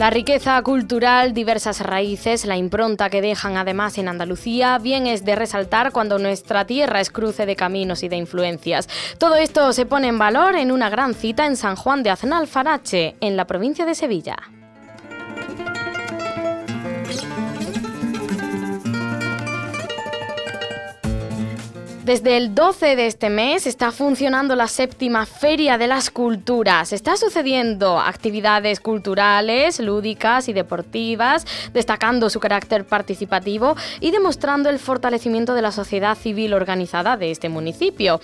La riqueza cultural, diversas raíces, la impronta que dejan además en Andalucía, bien es de resaltar cuando nuestra tierra es cruce de caminos y de influencias. Todo esto se pone en valor en una gran cita en San Juan de Aznalfarache, en la provincia de Sevilla. Desde el 12 de este mes está funcionando la séptima Feria de las Culturas. Está sucediendo actividades culturales, lúdicas y deportivas, destacando su carácter participativo y demostrando el fortalecimiento de la sociedad civil organizada de este municipio.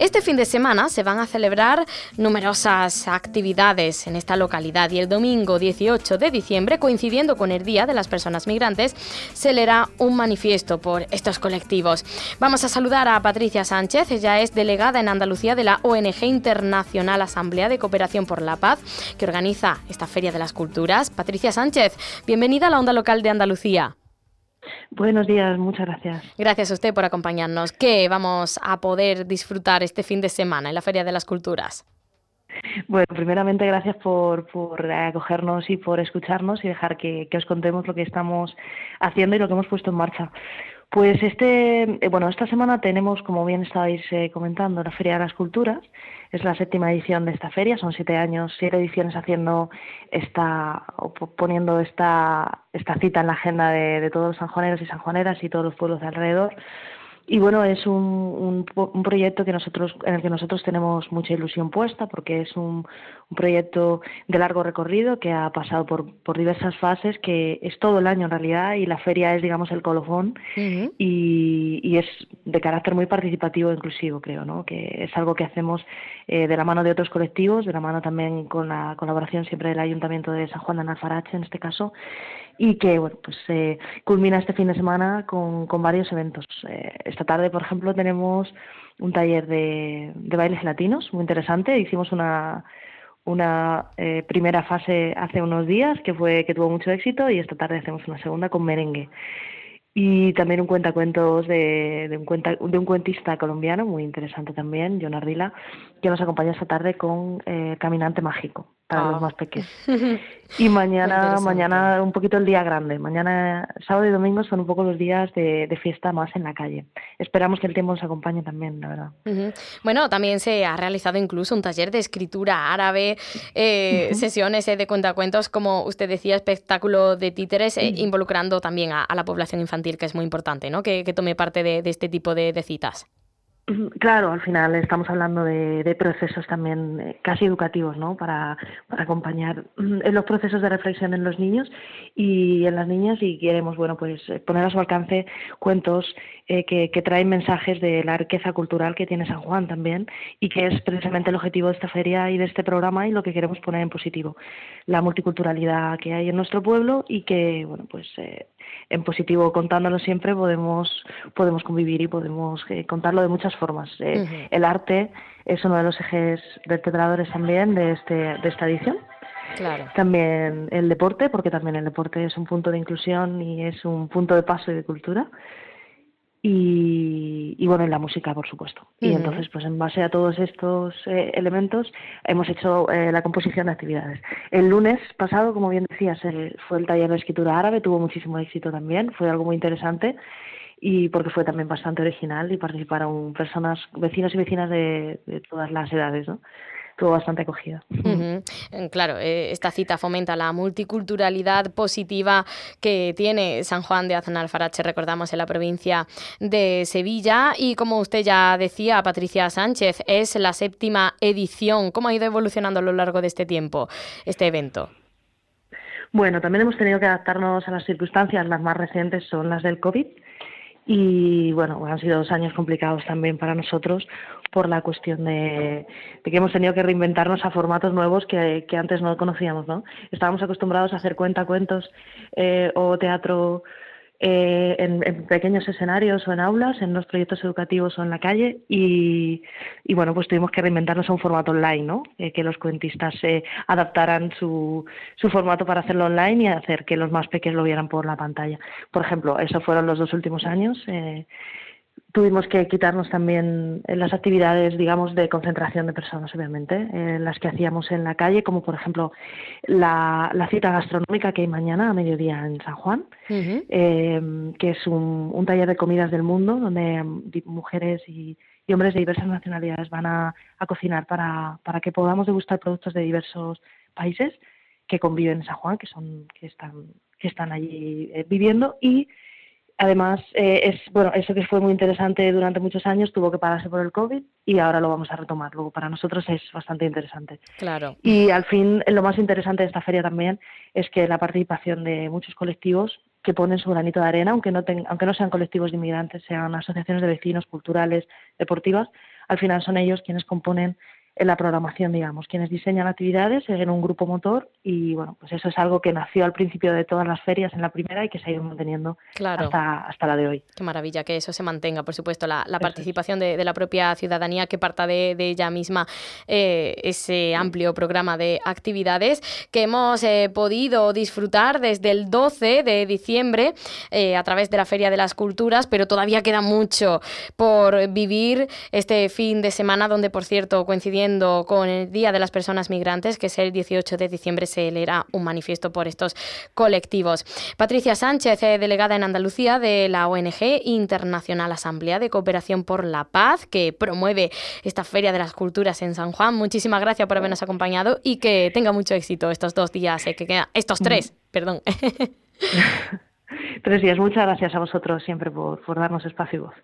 Este fin de semana se van a celebrar numerosas actividades en esta localidad y el domingo 18 de diciembre, coincidiendo con el Día de las Personas Migrantes, se leerá un manifiesto por estos colectivos. Vamos a saludar a Patricia Sánchez, ella es delegada en Andalucía de la ONG Internacional Asamblea de Cooperación por la Paz, que organiza esta Feria de las Culturas. Patricia Sánchez, bienvenida a la onda local de Andalucía. Buenos días, muchas gracias. Gracias a usted por acompañarnos. ¿Qué vamos a poder disfrutar este fin de semana en la Feria de las Culturas? Bueno, primeramente gracias por, por acogernos y por escucharnos y dejar que, que, os contemos lo que estamos haciendo y lo que hemos puesto en marcha. Pues este, eh, bueno, esta semana tenemos, como bien estabais eh, comentando, la Feria de las Culturas. Es la séptima edición de esta feria. Son siete años, siete ediciones haciendo esta, poniendo esta, esta cita en la agenda de, de todos los sanjuaneros y sanjuaneras y todos los pueblos de alrededor y bueno, es un, un, proyecto que nosotros, en el que nosotros tenemos mucha ilusión puesta porque es un, un proyecto de largo recorrido que ha pasado por, por, diversas fases, que es todo el año en realidad y la feria es, digamos, el colofón y, y, es de carácter muy participativo e inclusivo, creo, ¿no? que es algo que hacemos eh, de la mano de otros colectivos, de la mano también con la colaboración siempre del Ayuntamiento de San Juan de Analfarache en este caso y que bueno pues eh, culmina este fin de semana con, con varios eventos. Eh, esta tarde, por ejemplo, tenemos un taller de, de bailes latinos muy interesante. Hicimos una una eh, primera fase hace unos días que fue que tuvo mucho éxito y esta tarde hacemos una segunda con merengue y también un cuentacuentos de, de, un cuenta, de un cuentista colombiano muy interesante también, John Ardila, que nos acompaña esta tarde con eh, Caminante Mágico para los ah. más pequeños. Y mañana, mañana un poquito el día grande. Mañana, sábado y domingo son un poco los días de, de fiesta más en la calle. Esperamos que el tiempo nos acompañe también, la verdad. Uh -huh. Bueno, también se ha realizado incluso un taller de escritura árabe, eh, uh -huh. sesiones eh, de cuentacuentos, como usted decía, espectáculo de títeres, uh -huh. involucrando también a, a, la población infantil, que es muy importante, ¿no? Que, que tome parte de, de este tipo de, de citas. Claro, al final estamos hablando de, de procesos también eh, casi educativos, ¿no? Para, para, acompañar en los procesos de reflexión en los niños y en las niñas y queremos, bueno, pues eh, poner a su alcance cuentos eh, que, que, traen mensajes de la riqueza cultural que tiene San Juan también y que es precisamente el objetivo de esta feria y de este programa y lo que queremos poner en positivo, la multiculturalidad que hay en nuestro pueblo y que, bueno, pues eh, en positivo contándolo siempre podemos podemos convivir y podemos eh, contarlo de muchas formas. Eh, uh -huh. El arte es uno de los ejes vertebradores también de este de esta edición. Claro. También el deporte, porque también el deporte es un punto de inclusión y es un punto de paso y de cultura y, y, bueno, en la música, por supuesto. Uh -huh. Y entonces, pues en base a todos estos eh, elementos, hemos hecho eh, la composición de actividades. El lunes pasado, como bien decías, el, fue el taller de escritura árabe, tuvo muchísimo éxito también, fue algo muy interesante y porque fue también bastante original y participaron personas, vecinos y vecinas de, de todas las edades, ¿no? Tuvo bastante acogida. Uh -huh. Claro, eh, esta cita fomenta la multiculturalidad positiva que tiene San Juan de Aznalfarache, recordamos, en la provincia de Sevilla. Y como usted ya decía, Patricia Sánchez, es la séptima edición. ¿Cómo ha ido evolucionando a lo largo de este tiempo este evento? Bueno, también hemos tenido que adaptarnos a las circunstancias. Las más recientes son las del COVID Y bueno, han sido dos años complicados también para nosotros por la cuestión de, que hemos tenido que reinventarnos a formatos nuevos que, que antes no conocíamos, ¿no? Estábamos acostumbrados a hacer cuentacuentos eh, o teatro eh, en, pequeños escenarios o en aulas, en los proyectos educativos o en la calle y, bueno, pues tuvimos que reinventarnos a un formato online, ¿no? Eh, que los cuentistas se adaptaran su, su formato para hacerlo online y hacer que los más pequeños lo vieran por la pantalla. Por ejemplo, eso fueron los dos últimos años. Eh, tuvimos que quitarnos también las actividades, digamos, de concentración de personas, obviamente, eh, las que hacíamos en la calle, como por ejemplo la, cita gastronómica que hay mañana a mediodía en San Juan, eh, que es un, taller de comidas del mundo donde mujeres y, hombres de diversas nacionalidades van a, cocinar para, para que podamos degustar productos de diversos países que conviven en San Juan, que son que están que están allí eh, viviendo y Además, eh, es bueno, eso que fue muy interesante durante muchos años tuvo que pararse por el COVID y ahora lo vamos a retomar. Luego, para nosotros es bastante interesante. Claro. Y al fin, lo más interesante de esta feria también es que la participación de muchos colectivos que ponen su granito de arena, aunque no, aunque no sean colectivos de inmigrantes, sean asociaciones de vecinos, culturales, deportivas, al final son ellos quienes componen en la programación, digamos, quienes diseñan actividades en un grupo motor y bueno, pues eso es algo que nació al principio de todas las ferias en la primera y que se ha ido manteniendo hasta, hasta la de hoy. Qué maravilla que eso se mantenga, por supuesto, la, participación de, la propia ciudadanía que parta de, ella misma eh, ese amplio programa de actividades que hemos eh, podido disfrutar desde el 12 de diciembre eh, a través de la Feria de las Culturas, pero todavía queda mucho por vivir este fin de semana donde, por cierto, coincidiendo con el Día de las Personas Migrantes, que es el 18 de diciembre, se leerá un manifiesto por estos colectivos. Patricia Sánchez, delegada en Andalucía de la ONG Internacional Asamblea de Cooperación por la Paz, que promueve esta Feria de las Culturas en San Juan. Muchísimas gracias por habernos acompañado y que tenga mucho éxito estos dos días, eh, que quedan, estos tres, perdón. tres días. Muchas gracias a vosotros siempre por, por darnos espacio y voz.